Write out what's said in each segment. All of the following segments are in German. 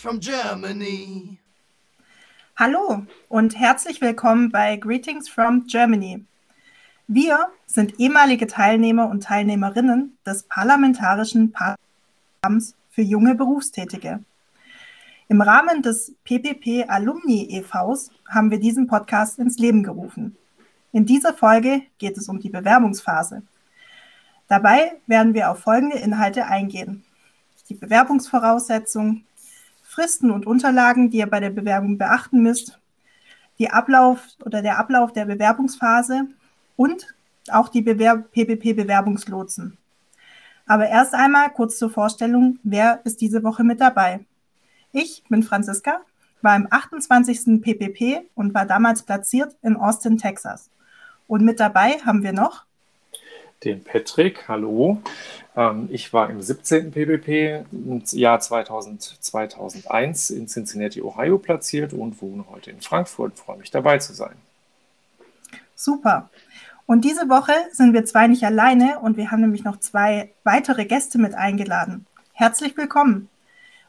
from Germany. Hallo und herzlich willkommen bei Greetings from Germany. Wir sind ehemalige Teilnehmer und Teilnehmerinnen des Parlamentarischen Programms für junge Berufstätige. Im Rahmen des PPP Alumni e.V.s haben wir diesen Podcast ins Leben gerufen. In dieser Folge geht es um die Bewerbungsphase. Dabei werden wir auf folgende Inhalte eingehen. Die Bewerbungsvoraussetzungen, Fristen und Unterlagen, die ihr bei der Bewerbung beachten müsst, die Ablauf oder der Ablauf der Bewerbungsphase und auch die PPP-Bewerbungslotsen. Aber erst einmal kurz zur Vorstellung, wer ist diese Woche mit dabei? Ich bin Franziska, war im 28. PPP und war damals platziert in Austin, Texas. Und mit dabei haben wir noch den Patrick, hallo. Ähm, ich war im 17. PPP im Jahr 2000, 2001 in Cincinnati, Ohio platziert und wohne heute in Frankfurt. Freue mich dabei zu sein. Super. Und diese Woche sind wir zwei nicht alleine und wir haben nämlich noch zwei weitere Gäste mit eingeladen. Herzlich willkommen.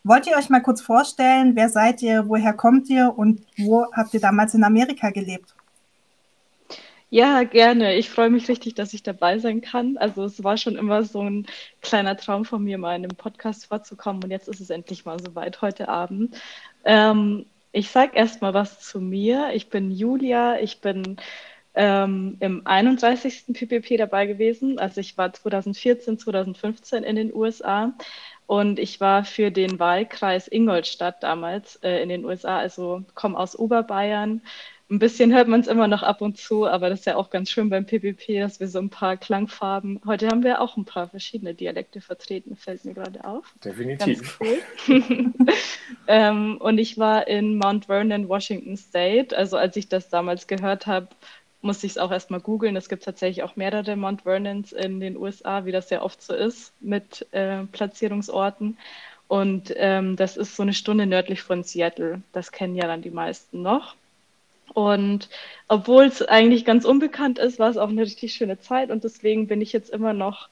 Wollt ihr euch mal kurz vorstellen, wer seid ihr, woher kommt ihr und wo habt ihr damals in Amerika gelebt? Ja, gerne. Ich freue mich richtig, dass ich dabei sein kann. Also es war schon immer so ein kleiner Traum von mir, mal in einem Podcast vorzukommen und jetzt ist es endlich mal soweit heute Abend. Ähm, ich sage erst mal was zu mir. Ich bin Julia, ich bin ähm, im 31. PPP dabei gewesen. Also ich war 2014, 2015 in den USA und ich war für den Wahlkreis Ingolstadt damals äh, in den USA, also komme aus Oberbayern, ein bisschen hört man es immer noch ab und zu, aber das ist ja auch ganz schön beim PPP, dass wir so ein paar Klangfarben. Heute haben wir auch ein paar verschiedene Dialekte vertreten, fällt mir gerade auf. Definitiv. Cool. ähm, und ich war in Mount Vernon, Washington State. Also als ich das damals gehört habe, musste ich es auch erstmal googeln. Es gibt tatsächlich auch mehrere Mount Vernons in den USA, wie das ja oft so ist mit äh, Platzierungsorten. Und ähm, das ist so eine Stunde nördlich von Seattle. Das kennen ja dann die meisten noch. Und obwohl es eigentlich ganz unbekannt ist, war es auch eine richtig schöne Zeit und deswegen bin ich jetzt immer noch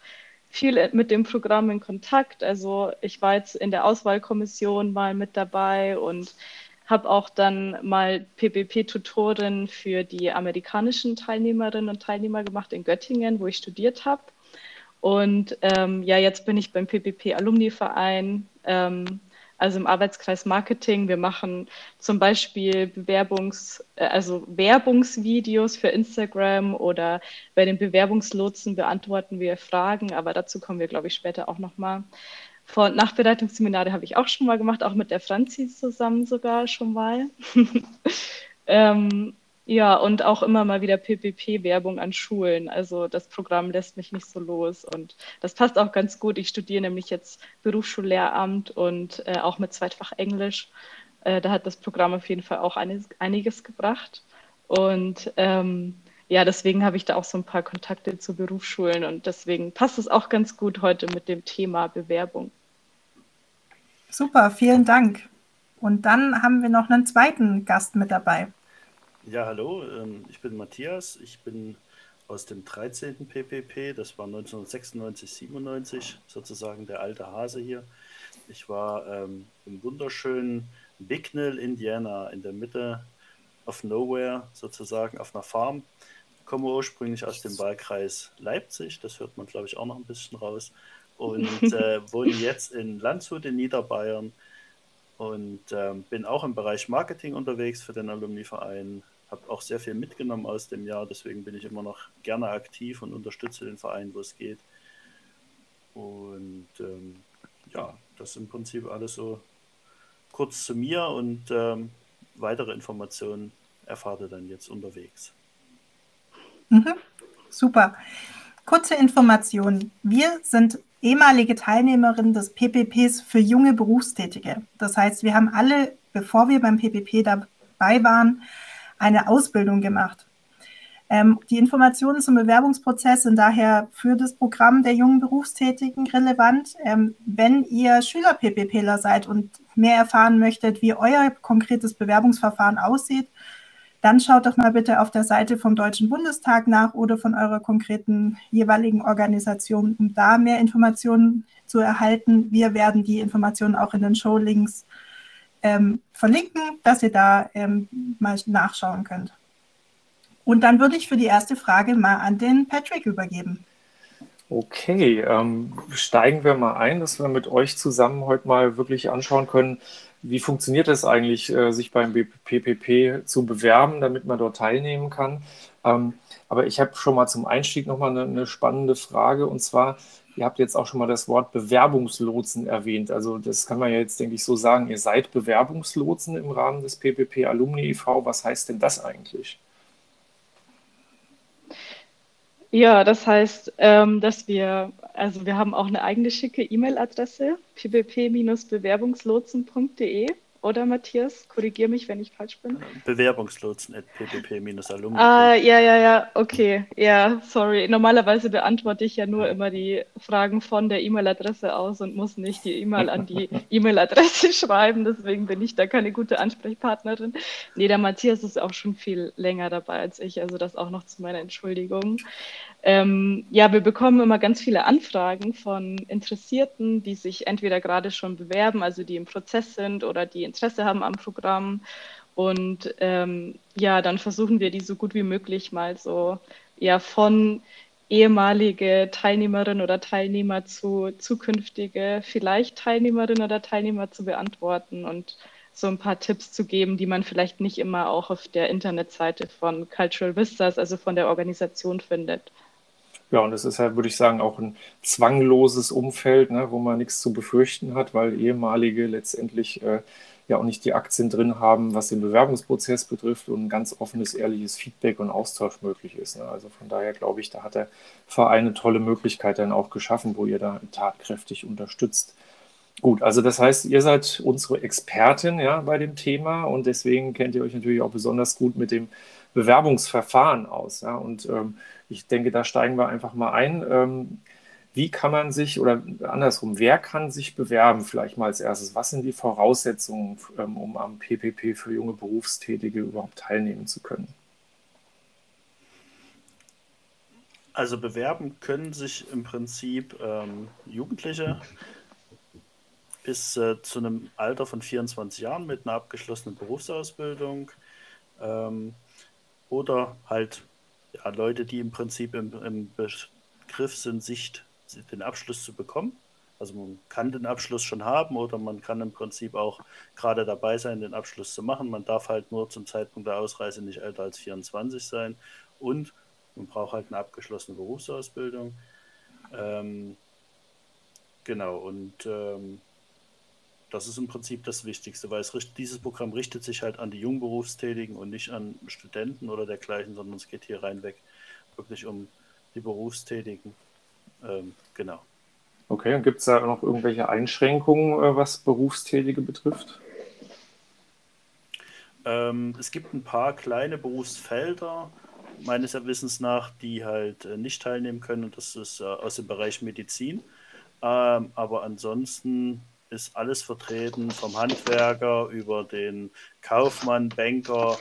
viel mit dem Programm in Kontakt. Also ich war jetzt in der Auswahlkommission mal mit dabei und habe auch dann mal PPP-Tutorin für die amerikanischen Teilnehmerinnen und Teilnehmer gemacht in Göttingen, wo ich studiert habe. Und ähm, ja, jetzt bin ich beim PPP-Alumni-Verein. Ähm, also im Arbeitskreis Marketing. Wir machen zum Beispiel Bewerbungs-, äh, also Werbungsvideos für Instagram oder bei den Bewerbungslotsen beantworten wir Fragen, aber dazu kommen wir, glaube ich, später auch nochmal. Vor- und Nachbereitungsseminare habe ich auch schon mal gemacht, auch mit der Franzi zusammen sogar schon mal. ähm, ja, und auch immer mal wieder PPP-Werbung an Schulen. Also das Programm lässt mich nicht so los. Und das passt auch ganz gut. Ich studiere nämlich jetzt Berufsschullehramt und äh, auch mit Zweitfach Englisch. Äh, da hat das Programm auf jeden Fall auch einiges, einiges gebracht. Und ähm, ja, deswegen habe ich da auch so ein paar Kontakte zu Berufsschulen und deswegen passt es auch ganz gut heute mit dem Thema Bewerbung. Super, vielen Dank. Und dann haben wir noch einen zweiten Gast mit dabei. Ja, hallo, ähm, ich bin Matthias. Ich bin aus dem 13. PPP, das war 1996, 97, sozusagen der alte Hase hier. Ich war ähm, im wunderschönen Bicknell, Indiana, in der Mitte of Nowhere, sozusagen auf einer Farm. Ich komme ursprünglich aus dem Wahlkreis Leipzig, das hört man, glaube ich, auch noch ein bisschen raus. Und äh, wohne jetzt in Landshut in Niederbayern und ähm, bin auch im Bereich Marketing unterwegs für den Alumni-Verein. Habe auch sehr viel mitgenommen aus dem Jahr, deswegen bin ich immer noch gerne aktiv und unterstütze den Verein, wo es geht. Und ähm, ja, das ist im Prinzip alles so kurz zu mir und ähm, weitere Informationen erfahrt ihr dann jetzt unterwegs. Mhm, super. Kurze Information. Wir sind ehemalige Teilnehmerin des PPPs für junge Berufstätige. Das heißt, wir haben alle, bevor wir beim PPP dabei waren, eine Ausbildung gemacht. Ähm, die Informationen zum Bewerbungsprozess sind daher für das Programm der jungen Berufstätigen relevant. Ähm, wenn ihr Schüler-PPPler seid und mehr erfahren möchtet, wie euer konkretes Bewerbungsverfahren aussieht, dann schaut doch mal bitte auf der Seite vom Deutschen Bundestag nach oder von eurer konkreten jeweiligen Organisation, um da mehr Informationen zu erhalten. Wir werden die Informationen auch in den Showlinks ähm, verlinken, dass ihr da ähm, mal nachschauen könnt. Und dann würde ich für die erste Frage mal an den Patrick übergeben. Okay, ähm, steigen wir mal ein, dass wir mit euch zusammen heute mal wirklich anschauen können, wie funktioniert es eigentlich, äh, sich beim PPP zu bewerben, damit man dort teilnehmen kann. Ähm, aber ich habe schon mal zum Einstieg nochmal eine, eine spannende Frage und zwar, Ihr habt jetzt auch schon mal das Wort Bewerbungslotsen erwähnt. Also das kann man ja jetzt, denke ich, so sagen. Ihr seid Bewerbungslotsen im Rahmen des PPP Alumni e.V. Was heißt denn das eigentlich? Ja, das heißt, ähm, dass wir, also wir haben auch eine eigene schicke E-Mail-Adresse, ppp-bewerbungslotsen.de. Oder Matthias, korrigier mich, wenn ich falsch bin. Bewerbungslotsen.ppp-alumni. Ah, ja, ja, ja, okay. Ja, sorry. Normalerweise beantworte ich ja nur immer die Fragen von der E-Mail-Adresse aus und muss nicht die E-Mail an die E-Mail-Adresse schreiben. Deswegen bin ich da keine gute Ansprechpartnerin. Nee, der Matthias ist auch schon viel länger dabei als ich. Also das auch noch zu meiner Entschuldigung. Ähm, ja, wir bekommen immer ganz viele Anfragen von Interessierten, die sich entweder gerade schon bewerben, also die im Prozess sind oder die Interesse haben am Programm. Und ähm, ja, dann versuchen wir die so gut wie möglich mal so ja von ehemalige Teilnehmerin oder Teilnehmer zu zukünftige vielleicht Teilnehmerin oder Teilnehmer zu beantworten und so ein paar Tipps zu geben, die man vielleicht nicht immer auch auf der Internetseite von Cultural Vistas, also von der Organisation findet. Ja, und es ist halt, würde ich sagen, auch ein zwangloses Umfeld, ne, wo man nichts zu befürchten hat, weil ehemalige letztendlich äh, ja auch nicht die Aktien drin haben, was den Bewerbungsprozess betrifft und ein ganz offenes, ehrliches Feedback und Austausch möglich ist. Ne? Also von daher glaube ich, da hat der Verein eine tolle Möglichkeit dann auch geschaffen, wo ihr da tatkräftig unterstützt. Gut, also das heißt, ihr seid unsere Expertin ja, bei dem Thema und deswegen kennt ihr euch natürlich auch besonders gut mit dem Bewerbungsverfahren aus. Ja? Und ähm, ich denke, da steigen wir einfach mal ein. Ähm, wie kann man sich oder andersrum, wer kann sich bewerben vielleicht mal als erstes? Was sind die Voraussetzungen, ähm, um am PPP für junge Berufstätige überhaupt teilnehmen zu können? Also bewerben können sich im Prinzip ähm, Jugendliche bis äh, zu einem Alter von 24 Jahren mit einer abgeschlossenen Berufsausbildung ähm, oder halt ja, Leute, die im Prinzip im, im Begriff sind, sich den Abschluss zu bekommen. Also man kann den Abschluss schon haben oder man kann im Prinzip auch gerade dabei sein, den Abschluss zu machen. Man darf halt nur zum Zeitpunkt der Ausreise nicht älter als 24 sein und man braucht halt eine abgeschlossene Berufsausbildung. Ähm, genau, und ähm, das ist im Prinzip das Wichtigste, weil es, dieses Programm richtet sich halt an die Jungberufstätigen und nicht an Studenten oder dergleichen, sondern es geht hier reinweg wirklich um die Berufstätigen. Ähm, genau. Okay, und gibt es da noch irgendwelche Einschränkungen, äh, was Berufstätige betrifft? Ähm, es gibt ein paar kleine Berufsfelder, meines Wissens nach, die halt äh, nicht teilnehmen können, und das ist äh, aus dem Bereich Medizin. Ähm, aber ansonsten ist alles vertreten, vom Handwerker über den Kaufmann, Banker,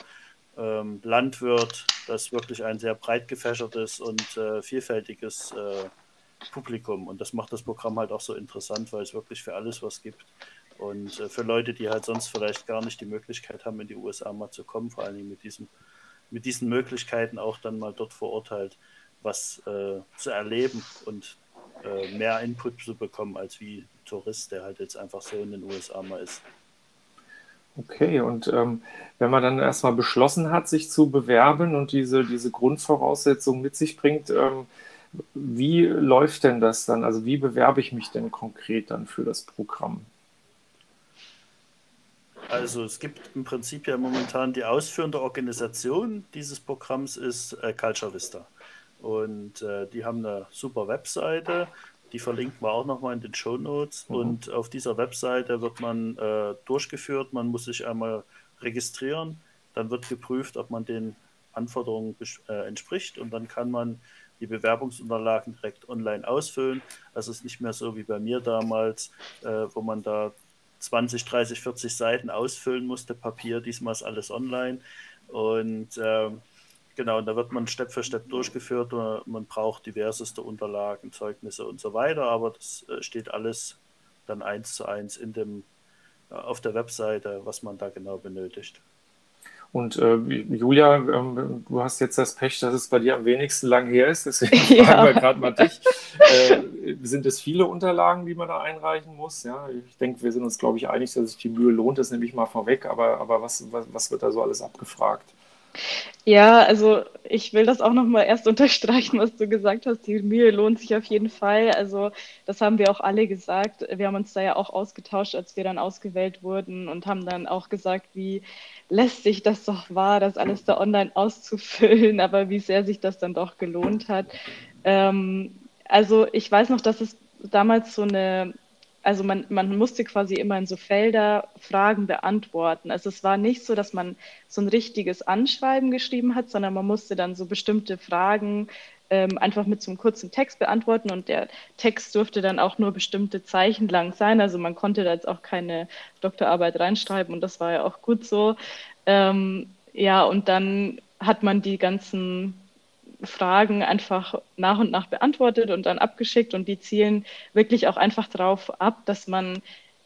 ähm, Landwirt. Das ist wirklich ein sehr breit gefächertes und äh, vielfältiges äh, Publikum. Und das macht das Programm halt auch so interessant, weil es wirklich für alles was gibt. Und äh, für Leute, die halt sonst vielleicht gar nicht die Möglichkeit haben, in die USA mal zu kommen, vor allen Dingen mit, diesem, mit diesen Möglichkeiten auch dann mal dort vor Ort halt was äh, zu erleben und äh, mehr Input zu bekommen, als wie Tourist, der halt jetzt einfach so in den USA mal ist. Okay, und ähm, wenn man dann erstmal beschlossen hat, sich zu bewerben und diese, diese Grundvoraussetzungen mit sich bringt, ähm, wie läuft denn das dann? Also wie bewerbe ich mich denn konkret dann für das Programm? Also es gibt im Prinzip ja momentan die ausführende Organisation dieses Programms ist äh, Culture Vista. Und äh, die haben eine super Webseite, die verlinken wir auch nochmal in den Show Notes. Mhm. Und auf dieser Webseite wird man äh, durchgeführt. Man muss sich einmal registrieren. Dann wird geprüft, ob man den Anforderungen äh, entspricht. Und dann kann man die Bewerbungsunterlagen direkt online ausfüllen. Also es ist nicht mehr so wie bei mir damals, äh, wo man da 20, 30, 40 Seiten ausfüllen musste, Papier. Diesmal ist alles online. Und ähm, Genau, und da wird man Step für Step durchgeführt. Man braucht diverseste Unterlagen, Zeugnisse und so weiter, aber das äh, steht alles dann eins zu eins in dem auf der Webseite, was man da genau benötigt. Und äh, Julia, ähm, du hast jetzt das Pech, dass es bei dir am wenigsten lang her ist, deswegen ja. fragen wir gerade mal dich. Äh, sind es viele Unterlagen, die man da einreichen muss? Ja, ich denke, wir sind uns, glaube ich, einig, dass sich die Mühe lohnt, das nehme ich mal vorweg, aber, aber was, was, was wird da so alles abgefragt? Ja, also ich will das auch nochmal erst unterstreichen, was du gesagt hast. Die Mühe lohnt sich auf jeden Fall. Also das haben wir auch alle gesagt. Wir haben uns da ja auch ausgetauscht, als wir dann ausgewählt wurden und haben dann auch gesagt, wie lästig das doch war, das alles da online auszufüllen, aber wie sehr sich das dann doch gelohnt hat. Ähm, also ich weiß noch, dass es damals so eine also man, man musste quasi immer in so Felder Fragen beantworten. Also es war nicht so, dass man so ein richtiges Anschreiben geschrieben hat, sondern man musste dann so bestimmte Fragen ähm, einfach mit so einem kurzen Text beantworten und der Text durfte dann auch nur bestimmte Zeichen lang sein. Also man konnte da jetzt auch keine Doktorarbeit reinschreiben und das war ja auch gut so. Ähm, ja, und dann hat man die ganzen Fragen einfach nach und nach beantwortet und dann abgeschickt und die zielen wirklich auch einfach darauf ab, dass man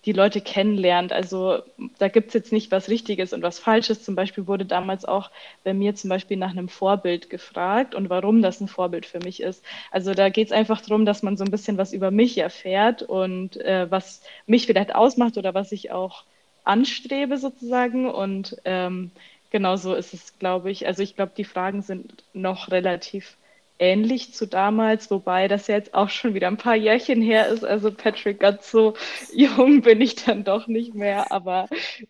die Leute kennenlernt. Also da gibt es jetzt nicht was Richtiges und was Falsches. Zum Beispiel wurde damals auch bei mir zum Beispiel nach einem Vorbild gefragt und warum das ein Vorbild für mich ist. Also da geht es einfach darum, dass man so ein bisschen was über mich erfährt und äh, was mich vielleicht ausmacht oder was ich auch anstrebe sozusagen. Und ähm, Genau so ist es, glaube ich. Also ich glaube, die Fragen sind noch relativ ähnlich zu damals, wobei das jetzt auch schon wieder ein paar Jährchen her ist. Also Patrick, ganz so jung bin ich dann doch nicht mehr, aber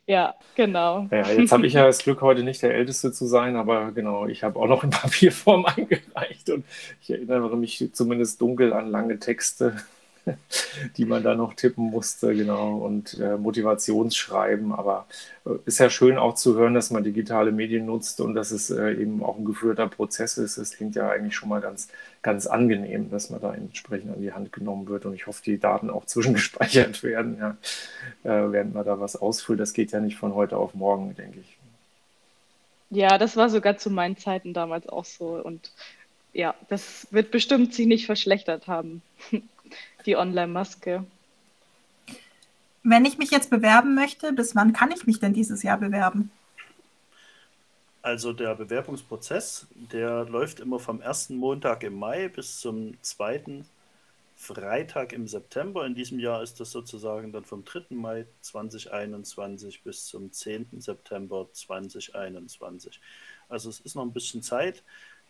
ja, genau. Ja, jetzt habe ich ja das Glück, heute nicht der Älteste zu sein, aber genau, ich habe auch noch in Papierform eingereicht und ich erinnere mich zumindest dunkel an lange Texte die man da noch tippen musste, genau, und äh, Motivationsschreiben. Aber äh, ist ja schön auch zu hören, dass man digitale Medien nutzt und dass es äh, eben auch ein geführter Prozess ist. Das klingt ja eigentlich schon mal ganz, ganz angenehm, dass man da entsprechend an die Hand genommen wird. Und ich hoffe, die Daten auch zwischengespeichert werden, ja, äh, während man da was ausfüllt. Das geht ja nicht von heute auf morgen, denke ich. Ja, das war sogar zu meinen Zeiten damals auch so. Und ja, das wird bestimmt sich nicht verschlechtert haben die Online-Maske. Wenn ich mich jetzt bewerben möchte, bis wann kann ich mich denn dieses Jahr bewerben? Also der Bewerbungsprozess, der läuft immer vom ersten Montag im Mai bis zum zweiten Freitag im September. In diesem Jahr ist das sozusagen dann vom 3. Mai 2021 bis zum 10. September 2021. Also es ist noch ein bisschen Zeit,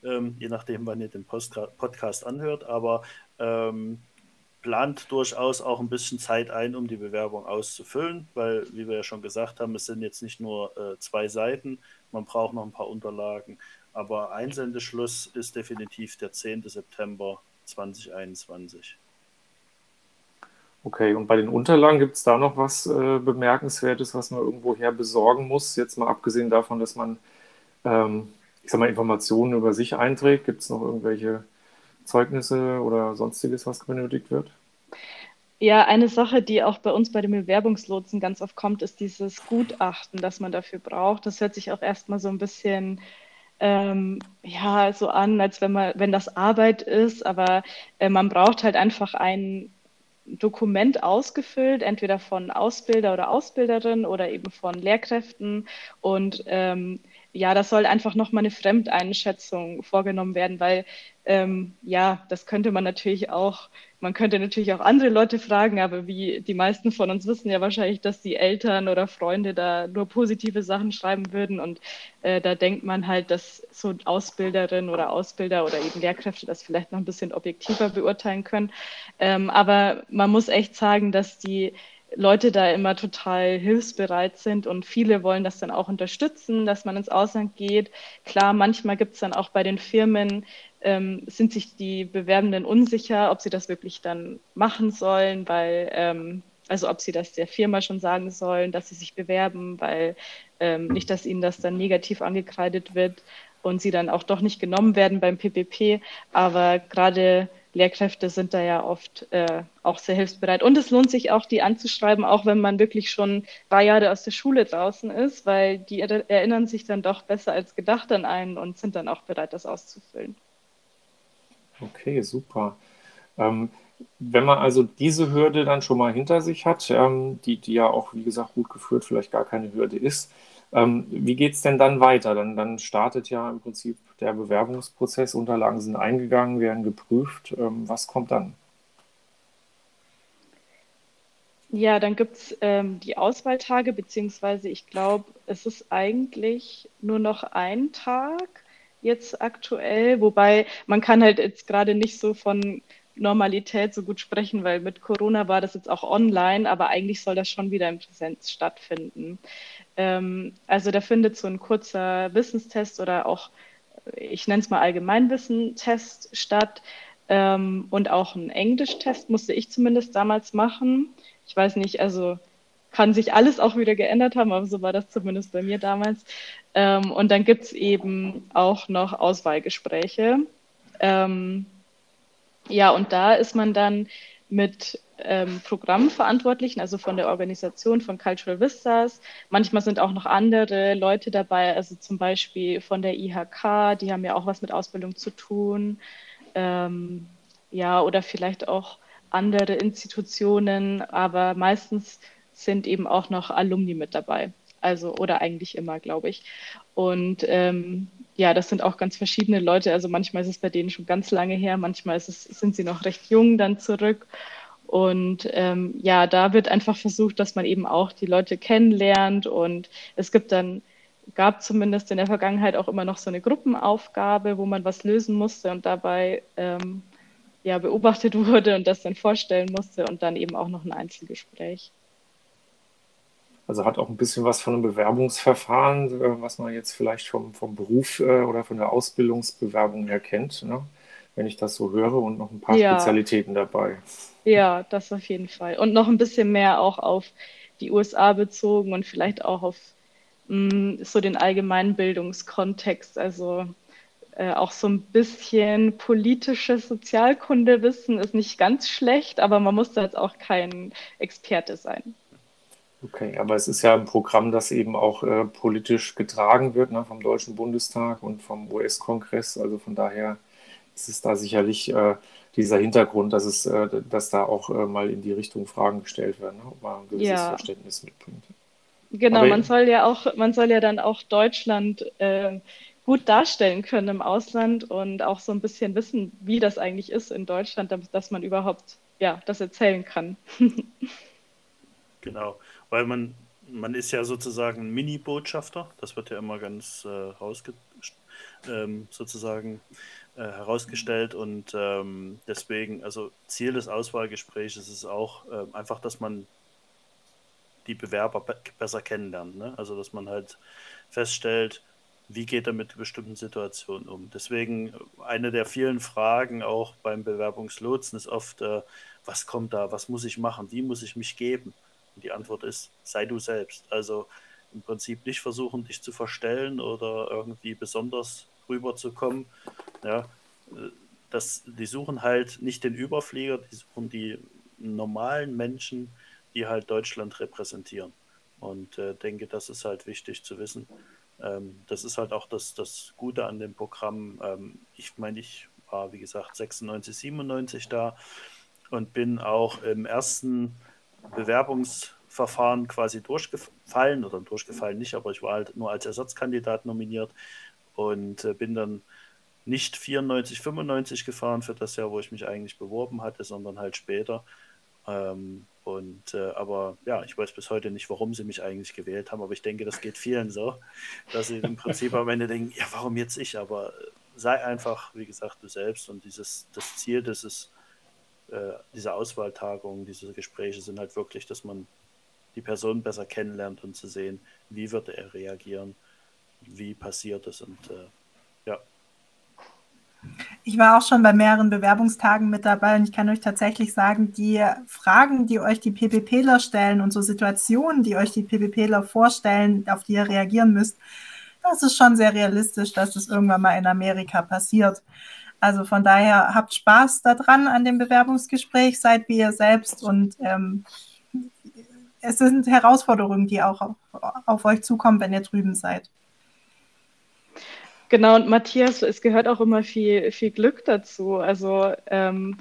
ähm, je nachdem, wann ihr den Post Podcast anhört, aber ähm, plant durchaus auch ein bisschen Zeit ein, um die Bewerbung auszufüllen, weil, wie wir ja schon gesagt haben, es sind jetzt nicht nur äh, zwei Seiten, man braucht noch ein paar Unterlagen. Aber Einsendeschluss ist definitiv der 10. September 2021. Okay, und bei den Unterlagen gibt es da noch was äh, Bemerkenswertes, was man irgendwoher besorgen muss? Jetzt mal abgesehen davon, dass man, ähm, ich sag mal, Informationen über sich einträgt, gibt es noch irgendwelche Zeugnisse oder sonstiges, was benötigt wird? Ja, eine Sache, die auch bei uns bei den Bewerbungslotsen ganz oft kommt, ist dieses Gutachten, das man dafür braucht. Das hört sich auch erstmal so ein bisschen ähm, ja, so an, als wenn man, wenn das Arbeit ist, aber äh, man braucht halt einfach ein Dokument ausgefüllt, entweder von Ausbilder oder Ausbilderin oder eben von Lehrkräften. Und ähm, ja, das soll einfach nochmal eine Fremdeinschätzung vorgenommen werden, weil ähm, ja, das könnte man natürlich auch, man könnte natürlich auch andere Leute fragen, aber wie die meisten von uns wissen ja wahrscheinlich, dass die Eltern oder Freunde da nur positive Sachen schreiben würden und äh, da denkt man halt, dass so Ausbilderin oder Ausbilder oder eben Lehrkräfte das vielleicht noch ein bisschen objektiver beurteilen können. Ähm, aber man muss echt sagen, dass die Leute da immer total hilfsbereit sind und viele wollen das dann auch unterstützen, dass man ins Ausland geht. Klar, manchmal gibt es dann auch bei den Firmen ähm, sind sich die Bewerbenden unsicher, ob sie das wirklich dann machen sollen, weil, ähm, also ob sie das der Firma schon sagen sollen, dass sie sich bewerben, weil ähm, nicht, dass ihnen das dann negativ angekreidet wird und sie dann auch doch nicht genommen werden beim PPP. Aber gerade Lehrkräfte sind da ja oft äh, auch sehr hilfsbereit. Und es lohnt sich auch, die anzuschreiben, auch wenn man wirklich schon drei Jahre aus der Schule draußen ist, weil die erinnern sich dann doch besser als gedacht an einen und sind dann auch bereit, das auszufüllen. Okay, super. Ähm, wenn man also diese Hürde dann schon mal hinter sich hat, ähm, die, die ja auch, wie gesagt, gut geführt vielleicht gar keine Hürde ist, ähm, wie geht es denn dann weiter? Dann, dann startet ja im Prinzip der Bewerbungsprozess, Unterlagen sind eingegangen, werden geprüft. Ähm, was kommt dann? Ja, dann gibt es ähm, die Auswahltage, beziehungsweise ich glaube, es ist eigentlich nur noch ein Tag jetzt aktuell, wobei man kann halt jetzt gerade nicht so von Normalität so gut sprechen, weil mit Corona war das jetzt auch online, aber eigentlich soll das schon wieder in Präsenz stattfinden. Ähm, also da findet so ein kurzer Wissenstest oder auch, ich nenne es mal Allgemeinwissen-Test statt ähm, und auch ein Englischtest musste ich zumindest damals machen. Ich weiß nicht, also kann sich alles auch wieder geändert haben, aber so war das zumindest bei mir damals. Ähm, und dann gibt es eben auch noch Auswahlgespräche. Ähm, ja, und da ist man dann mit ähm, Programmverantwortlichen, also von der Organisation von Cultural Vistas. Manchmal sind auch noch andere Leute dabei, also zum Beispiel von der IHK, die haben ja auch was mit Ausbildung zu tun. Ähm, ja, oder vielleicht auch andere Institutionen, aber meistens sind eben auch noch Alumni mit dabei. Also, oder eigentlich immer, glaube ich. Und ähm, ja, das sind auch ganz verschiedene Leute. Also manchmal ist es bei denen schon ganz lange her, manchmal es, sind sie noch recht jung dann zurück. Und ähm, ja, da wird einfach versucht, dass man eben auch die Leute kennenlernt. Und es gibt dann, gab zumindest in der Vergangenheit auch immer noch so eine Gruppenaufgabe, wo man was lösen musste und dabei ähm, ja, beobachtet wurde und das dann vorstellen musste und dann eben auch noch ein Einzelgespräch. Also hat auch ein bisschen was von einem Bewerbungsverfahren, äh, was man jetzt vielleicht vom, vom Beruf äh, oder von der Ausbildungsbewerbung her kennt, ne? wenn ich das so höre und noch ein paar ja. Spezialitäten dabei. Ja, das auf jeden Fall. Und noch ein bisschen mehr auch auf die USA bezogen und vielleicht auch auf mh, mm, so den allgemeinen Bildungskontext. Also äh, auch so ein bisschen politische Sozialkunde-Wissen ist nicht ganz schlecht, aber man muss da jetzt auch kein Experte sein. Okay, aber es ist ja ein Programm, das eben auch äh, politisch getragen wird ne, vom Deutschen Bundestag und vom US-Kongress. Also von daher ist es da sicherlich äh, dieser Hintergrund, dass es, äh, dass da auch äh, mal in die Richtung Fragen gestellt werden, ne, ob man ein gewisses ja. Verständnis mitbringt. Genau, aber man soll ja auch, man soll ja dann auch Deutschland äh, gut darstellen können im Ausland und auch so ein bisschen wissen, wie das eigentlich ist in Deutschland, dass man überhaupt ja das erzählen kann. genau weil man, man ist ja sozusagen ein Mini-Botschafter, das wird ja immer ganz äh, rausge ähm, sozusagen äh, herausgestellt und ähm, deswegen, also Ziel des Auswahlgesprächs ist auch äh, einfach, dass man die Bewerber be besser kennenlernt, ne? also dass man halt feststellt, wie geht er mit bestimmten Situationen um. Deswegen eine der vielen Fragen auch beim Bewerbungslotsen ist oft, äh, was kommt da, was muss ich machen, wie muss ich mich geben. Und die Antwort ist, sei du selbst. Also im Prinzip nicht versuchen, dich zu verstellen oder irgendwie besonders rüberzukommen. Ja, das, die suchen halt nicht den Überflieger, die suchen die normalen Menschen, die halt Deutschland repräsentieren. Und äh, denke, das ist halt wichtig zu wissen. Ähm, das ist halt auch das, das Gute an dem Programm. Ähm, ich meine, ich war, wie gesagt, 96, 97 da und bin auch im ersten Bewerbungsverfahren quasi durchgefallen oder durchgefallen nicht, aber ich war halt nur als Ersatzkandidat nominiert und äh, bin dann nicht 94, 95 gefahren für das Jahr, wo ich mich eigentlich beworben hatte, sondern halt später. Ähm, und äh, aber ja, ich weiß bis heute nicht, warum sie mich eigentlich gewählt haben, aber ich denke, das geht vielen so, dass sie im Prinzip am Ende denken, ja, warum jetzt ich? Aber äh, sei einfach, wie gesagt, du selbst und dieses das Ziel, das äh, diese Auswahltagungen, diese Gespräche sind halt wirklich, dass man die Person besser kennenlernt und zu sehen, wie wird er reagieren, wie passiert es und äh, ja. Ich war auch schon bei mehreren Bewerbungstagen mit dabei und ich kann euch tatsächlich sagen, die Fragen, die euch die PPPler stellen und so Situationen, die euch die PPPler vorstellen, auf die ihr reagieren müsst, das ist schon sehr realistisch, dass das irgendwann mal in Amerika passiert. Also von daher habt Spaß daran an dem Bewerbungsgespräch, seid wie ihr selbst und ähm, es sind Herausforderungen, die auch auf, auf, euch zukommen, wenn ihr drüben seid. Genau, und Matthias, es gehört auch immer viel, viel Glück dazu. Also ähm,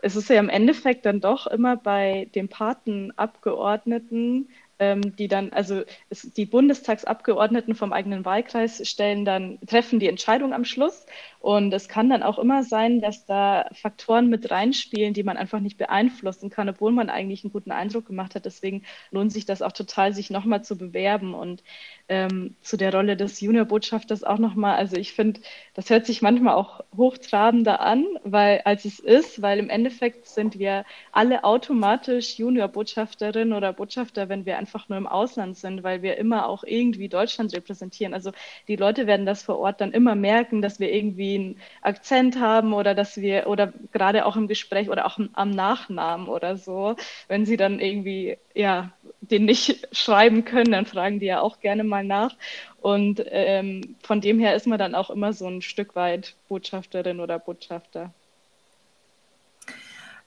es ist ja im Endeffekt dann doch immer bei den Patenabgeordneten ähm, die dann, also es, die Bundestagsabgeordneten vom eigenen Wahlkreis stellen dann, treffen die Entscheidung am Schluss. Und es kann dann auch immer sein, dass da Faktoren mit reinspielen, die man einfach nicht beeinflussen kann, obwohl man eigentlich einen guten Eindruck gemacht hat. Deswegen lohnt sich das auch total, sich nochmal zu bewerben. Und ähm, zu der Rolle des Juniorbotschafters auch nochmal, also ich finde, das hört sich manchmal auch hochtrabender an, weil als es ist, weil im Endeffekt sind wir alle automatisch Juniorbotschafterin oder Botschafter, wenn wir einfach nur im Ausland sind, weil wir immer auch irgendwie Deutschland repräsentieren. Also die Leute werden das vor Ort dann immer merken, dass wir irgendwie einen Akzent haben oder dass wir, oder gerade auch im Gespräch oder auch am Nachnamen oder so, wenn sie dann irgendwie, ja, den nicht schreiben können, dann fragen die ja auch gerne mal nach. Und ähm, von dem her ist man dann auch immer so ein Stück weit Botschafterin oder Botschafter.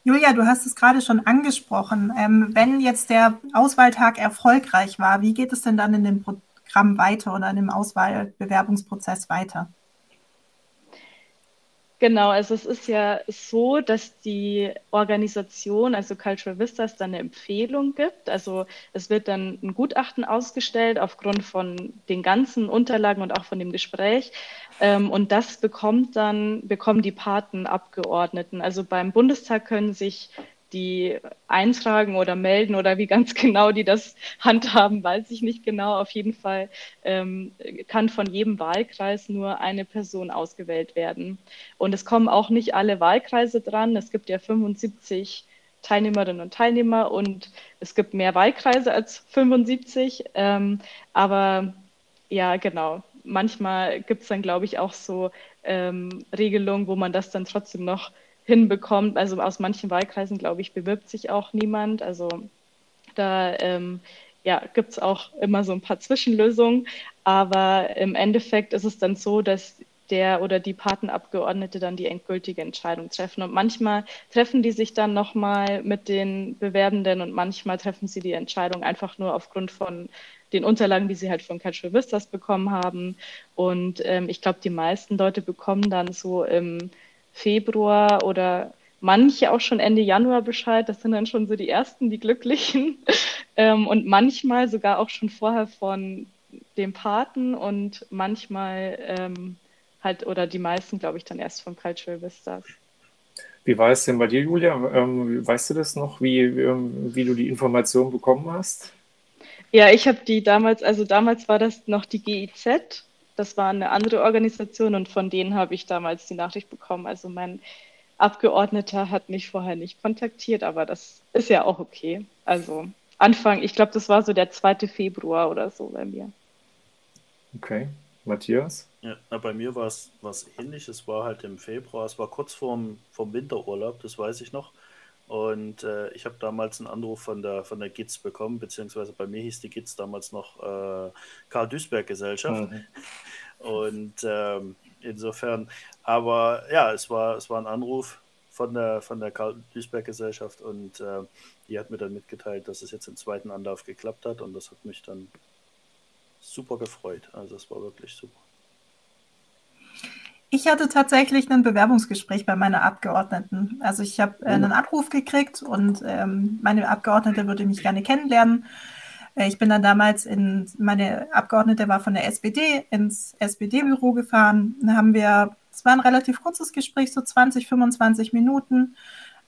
Julia, du hast es gerade schon angesprochen. Ähm, wenn jetzt der Auswahltag erfolgreich war, wie geht es denn dann in dem Programm weiter oder in dem Auswahlbewerbungsprozess weiter? Genau, also es ist ja so, dass die Organisation, also Cultural Vistas, dann eine Empfehlung gibt. Also es wird dann ein Gutachten ausgestellt aufgrund von den ganzen Unterlagen und auch von dem Gespräch. Ähm, und das bekommt dann, bekommen die Patenabgeordneten. Also beim Bundestag können sich die eintragen oder melden oder wie ganz genau die das handhaben, weiß ich nicht genau. Auf jeden Fall ähm, kann von jedem Wahlkreis nur eine Person ausgewählt werden. Und es kommen auch nicht alle Wahlkreise dran. Es gibt ja 75 Teilnehmerinnen und Teilnehmer und es gibt mehr Wahlkreise als 75. Ähm, aber ja, genau. Manchmal gibt es dann, glaube ich, auch so ähm, Regelungen, wo man das dann trotzdem noch hinbekommt. Also aus manchen Wahlkreisen, glaube ich, bewirbt sich auch niemand. Also da ähm, ja, gibt es auch immer so ein paar Zwischenlösungen. Aber im Endeffekt ist es dann so, dass der oder die Patenabgeordnete dann die endgültige Entscheidung treffen. Und manchmal treffen die sich dann nochmal mit den Bewerbenden und manchmal treffen sie die Entscheidung einfach nur aufgrund von den Unterlagen, die sie halt von Cultural Vistas bekommen haben. Und ähm, ich glaube, die meisten Leute bekommen dann so im Februar oder manche auch schon Ende Januar Bescheid. Das sind dann schon so die ersten, die Glücklichen. ähm, und manchmal sogar auch schon vorher von dem Paten und manchmal ähm, halt, oder die meisten, glaube ich, dann erst von Cultural Vistas. Wie war es denn bei dir, Julia? Ähm, weißt du das noch, wie, ähm, wie du die Information bekommen hast? Ja, ich habe die damals, also damals war das noch die GIZ das war eine andere Organisation und von denen habe ich damals die Nachricht bekommen. Also mein Abgeordneter hat mich vorher nicht kontaktiert, aber das ist ja auch okay. Also Anfang, ich glaube, das war so der 2. Februar oder so bei mir. Okay. Matthias? Ja, bei mir war es was ähnlich. Es war halt im Februar, es war kurz vorm, vorm Winterurlaub, das weiß ich noch. Und äh, ich habe damals einen Anruf von der, von der GITS bekommen, beziehungsweise bei mir hieß die GITS damals noch äh, Karl Duisberg Gesellschaft. Mhm. Und ähm, insofern, aber ja, es war, es war ein Anruf von der, von der Karl Duisberg Gesellschaft und äh, die hat mir dann mitgeteilt, dass es jetzt im zweiten Anlauf geklappt hat und das hat mich dann super gefreut. Also es war wirklich super. Ich hatte tatsächlich ein Bewerbungsgespräch bei meiner Abgeordneten. Also ich habe äh, einen Anruf gekriegt und ähm, meine Abgeordnete würde mich gerne kennenlernen. Äh, ich bin dann damals in, meine Abgeordnete war von der SPD ins SPD-Büro gefahren. Da haben wir, es war ein relativ kurzes Gespräch, so 20, 25 Minuten,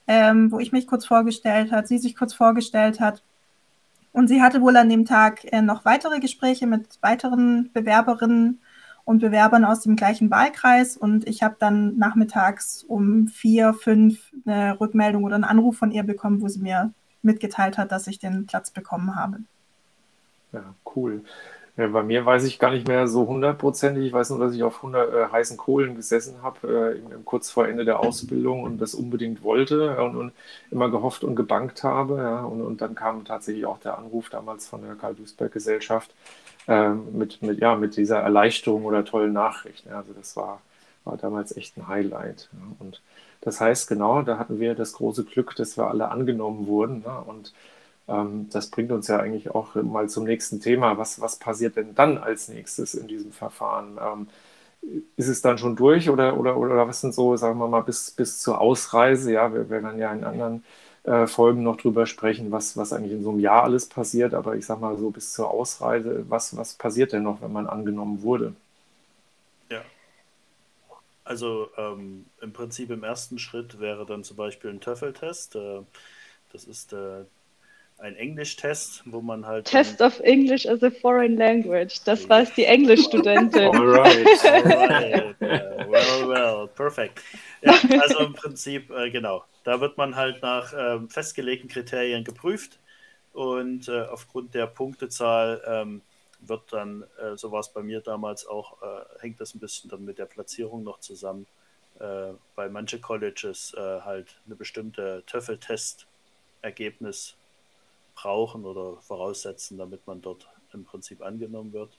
ähm, wo ich mich kurz vorgestellt hat, sie sich kurz vorgestellt hat. Und sie hatte wohl an dem Tag äh, noch weitere Gespräche mit weiteren Bewerberinnen und Bewerbern aus dem gleichen Wahlkreis. Und ich habe dann nachmittags um vier, fünf eine Rückmeldung oder einen Anruf von ihr bekommen, wo sie mir mitgeteilt hat, dass ich den Platz bekommen habe. Ja, cool. Ja, bei mir weiß ich gar nicht mehr so hundertprozentig. Ich weiß nur, dass ich auf 100 äh, heißen Kohlen gesessen habe, äh, kurz vor Ende der Ausbildung und das unbedingt wollte ja, und, und, immer gehofft und gebankt habe. Ja, und, und, dann kam tatsächlich auch der Anruf damals von der Karl-Duisberg-Gesellschaft, mit, mit, ja, mit dieser Erleichterung oder tollen Nachricht. Also das war, war damals echt ein Highlight. Und das heißt, genau, da hatten wir das große Glück, dass wir alle angenommen wurden. Ne? Und ähm, das bringt uns ja eigentlich auch mal zum nächsten Thema. Was, was passiert denn dann als nächstes in diesem Verfahren? Ähm, ist es dann schon durch oder, oder, oder was sind so, sagen wir mal, bis, bis zur Ausreise? Ja, wir werden ja in anderen äh, Folgen noch drüber sprechen, was, was eigentlich in so einem Jahr alles passiert, aber ich sag mal so bis zur Ausreise, was, was passiert denn noch, wenn man angenommen wurde? Ja. Also ähm, im Prinzip im ersten Schritt wäre dann zum Beispiel ein TOEFL-Test. Äh, das ist äh, ein Englisch-Test, wo man halt. Test of English as a Foreign Language. Das war es die Englischstudentin. Alright, alright. Uh, well, well, perfect. Ja, also im Prinzip, äh, genau. Da wird man halt nach ähm, festgelegten Kriterien geprüft und äh, aufgrund der Punktezahl ähm, wird dann, äh, so war es bei mir damals auch, äh, hängt das ein bisschen dann mit der Platzierung noch zusammen. Äh, bei manche Colleges äh, halt eine bestimmte TOEFL-Test-Ergebnis brauchen oder voraussetzen, damit man dort im Prinzip angenommen wird.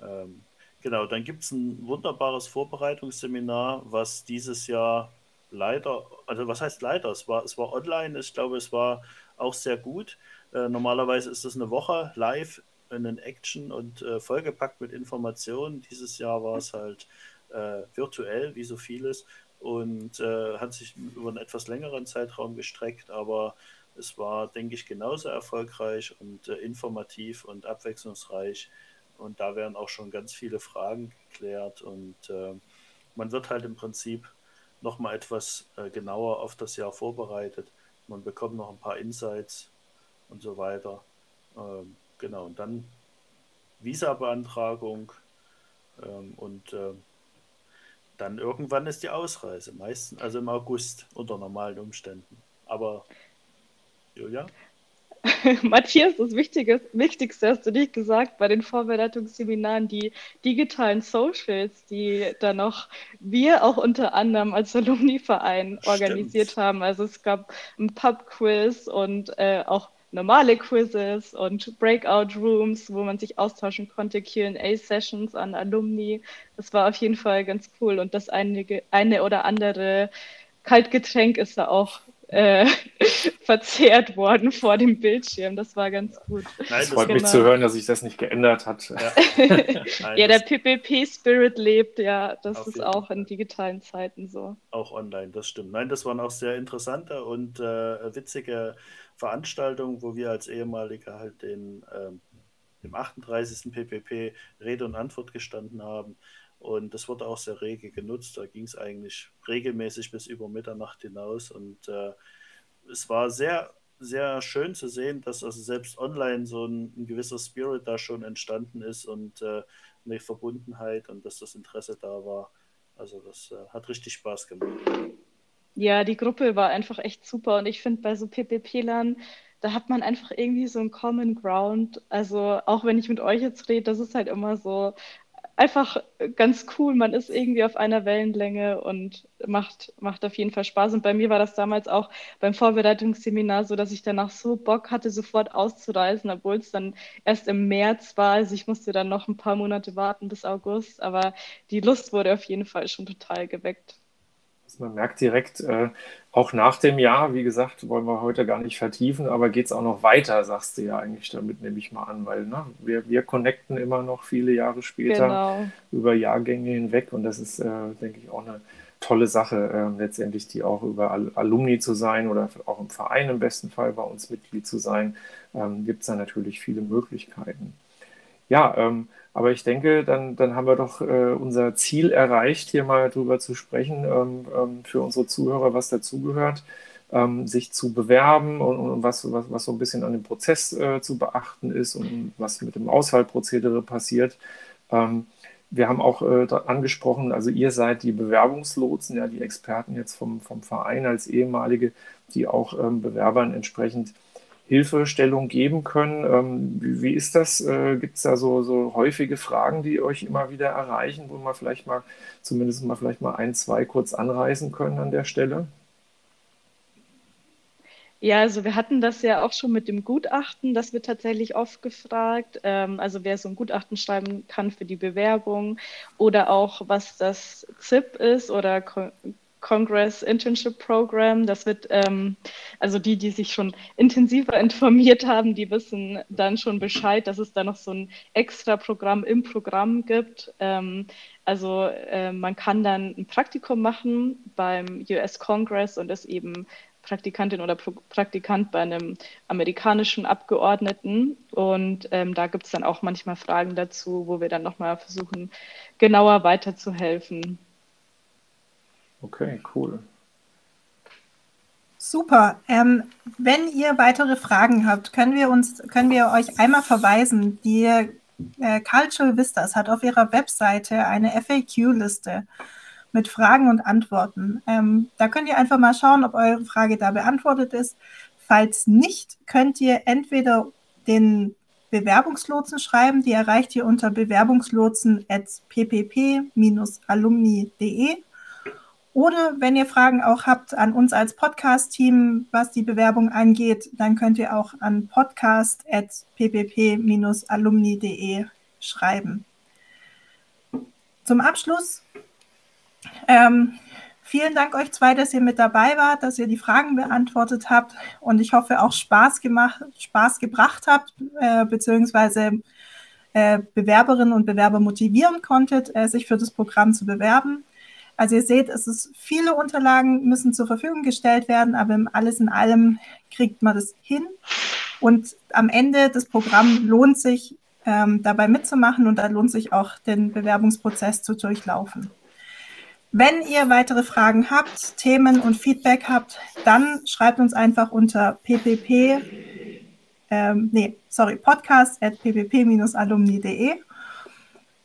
Ähm, genau, dann gibt es ein wunderbares Vorbereitungsseminar, was dieses Jahr leider, also was heißt leider, es war, es war online, ich glaube, es war auch sehr gut. Äh, normalerweise ist es eine Woche live in Action und äh, vollgepackt mit Informationen. Dieses Jahr war es halt äh, virtuell, wie so vieles, und äh, hat sich über einen etwas längeren Zeitraum gestreckt, aber es war, denke ich, genauso erfolgreich und äh, informativ und abwechslungsreich. Und da werden auch schon ganz viele Fragen geklärt. Und äh, man wird halt im Prinzip nochmal etwas äh, genauer auf das Jahr vorbereitet. Man bekommt noch ein paar Insights und so weiter. Ähm, genau, und dann Visa-Beantragung ähm, und äh, dann irgendwann ist die Ausreise, meistens, also im August unter normalen Umständen. Aber Julia? Matthias, das Wichtige, Wichtigste hast du nicht gesagt bei den Vorbereitungsseminaren, die digitalen Socials, die dann noch wir auch unter anderem als Alumni-Verein organisiert haben. Also es gab ein Pub-Quiz und äh, auch normale Quizzes und Breakout-Rooms, wo man sich austauschen konnte, QA-Sessions an Alumni. Das war auf jeden Fall ganz cool und das einige, eine oder andere Kaltgetränk ist da auch äh, verzehrt worden vor dem Bildschirm. Das war ganz gut. Nein, es freut genau. mich zu hören, dass sich das nicht geändert hat. Ja, Nein, ja der PPP-Spirit lebt, ja. Das ist auch in digitalen Zeiten so. Auch online, das stimmt. Nein, das waren auch sehr interessante und äh, witzige Veranstaltungen, wo wir als ehemalige halt den ähm, im 38. PPP Rede und Antwort gestanden haben. Und das wurde auch sehr rege genutzt. Da ging es eigentlich regelmäßig bis über Mitternacht hinaus. Und äh, es war sehr, sehr schön zu sehen, dass also selbst online so ein, ein gewisser Spirit da schon entstanden ist und äh, eine Verbundenheit und dass das Interesse da war. Also das äh, hat richtig Spaß gemacht. Ja, die Gruppe war einfach echt super. Und ich finde bei so PPP-Lern, da hat man einfach irgendwie so einen Common Ground. Also auch wenn ich mit euch jetzt rede, das ist halt immer so, einfach ganz cool. Man ist irgendwie auf einer Wellenlänge und macht, macht auf jeden Fall Spaß. Und bei mir war das damals auch beim Vorbereitungsseminar so, dass ich danach so Bock hatte, sofort auszureisen, obwohl es dann erst im März war. Also ich musste dann noch ein paar Monate warten bis August, aber die Lust wurde auf jeden Fall schon total geweckt. Man merkt direkt, äh, auch nach dem Jahr, wie gesagt, wollen wir heute gar nicht vertiefen, aber geht es auch noch weiter, sagst du ja eigentlich damit, nehme ich mal an, weil ne, wir, wir connecten immer noch viele Jahre später genau. über Jahrgänge hinweg und das ist, äh, denke ich, auch eine tolle Sache, äh, letztendlich die auch über Al Alumni zu sein oder auch im Verein im besten Fall bei uns Mitglied zu sein, ähm, gibt es da natürlich viele Möglichkeiten. Ja, ähm, aber ich denke, dann, dann haben wir doch äh, unser Ziel erreicht, hier mal drüber zu sprechen, ähm, ähm, für unsere Zuhörer, was dazugehört, ähm, sich zu bewerben und, und was, was, was, so ein bisschen an dem Prozess äh, zu beachten ist und was mit dem Auswahlprozedere passiert. Ähm, wir haben auch äh, angesprochen, also ihr seid die Bewerbungslotsen, ja, die Experten jetzt vom, vom Verein als ehemalige, die auch ähm, Bewerbern entsprechend Hilfestellung geben können. Ähm, wie, wie, ist das? Äh, Gibt es da so, so häufige Fragen, die euch immer wieder erreichen, wo wir vielleicht mal zumindest mal vielleicht mal ein, zwei kurz anreißen können an der Stelle? Ja, also wir hatten das ja auch schon mit dem Gutachten, das wird tatsächlich oft gefragt. Ähm, also wer so ein Gutachten schreiben kann für die Bewerbung oder auch was das ZIP ist oder Congress Internship Program. Das wird, ähm, also die, die sich schon intensiver informiert haben, die wissen dann schon Bescheid, dass es da noch so ein extra Programm im Programm gibt. Ähm, also äh, man kann dann ein Praktikum machen beim US Congress und ist eben Praktikantin oder Praktikant bei einem amerikanischen Abgeordneten. Und ähm, da gibt es dann auch manchmal Fragen dazu, wo wir dann nochmal versuchen, genauer weiterzuhelfen. Okay, cool. Super. Ähm, wenn ihr weitere Fragen habt, können wir uns, können wir euch einmal verweisen. Die äh, Cultural Vistas hat auf ihrer Webseite eine FAQ-Liste mit Fragen und Antworten. Ähm, da könnt ihr einfach mal schauen, ob eure Frage da beantwortet ist. Falls nicht, könnt ihr entweder den Bewerbungslotsen schreiben, die erreicht ihr unter bewerbungslotsen.ppp-alumni.de. Oder wenn ihr Fragen auch habt an uns als Podcast-Team, was die Bewerbung angeht, dann könnt ihr auch an podcast.ppp-alumni.de schreiben. Zum Abschluss ähm, vielen Dank euch zwei, dass ihr mit dabei wart, dass ihr die Fragen beantwortet habt und ich hoffe auch Spaß gemacht, Spaß gebracht habt, äh, beziehungsweise äh, Bewerberinnen und Bewerber motivieren konntet, äh, sich für das Programm zu bewerben. Also ihr seht, es ist viele Unterlagen müssen zur Verfügung gestellt werden, aber alles in allem kriegt man das hin. Und am Ende des Programms lohnt sich ähm, dabei mitzumachen und da lohnt sich auch den Bewerbungsprozess zu durchlaufen. Wenn ihr weitere Fragen habt, Themen und Feedback habt, dann schreibt uns einfach unter ppp, ähm, nee, sorry, podcast at ppp-alumni.de.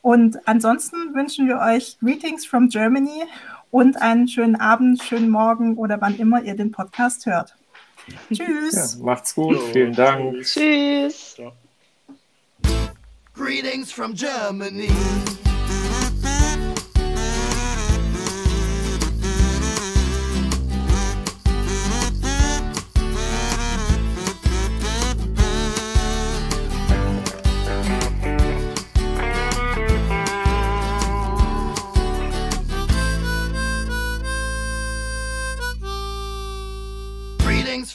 Und ansonsten wünschen wir euch Greetings from Germany und einen schönen Abend, schönen Morgen oder wann immer ihr den Podcast hört. Tschüss. Ja, macht's gut. Vielen Dank. Tschüss. Greetings from Germany.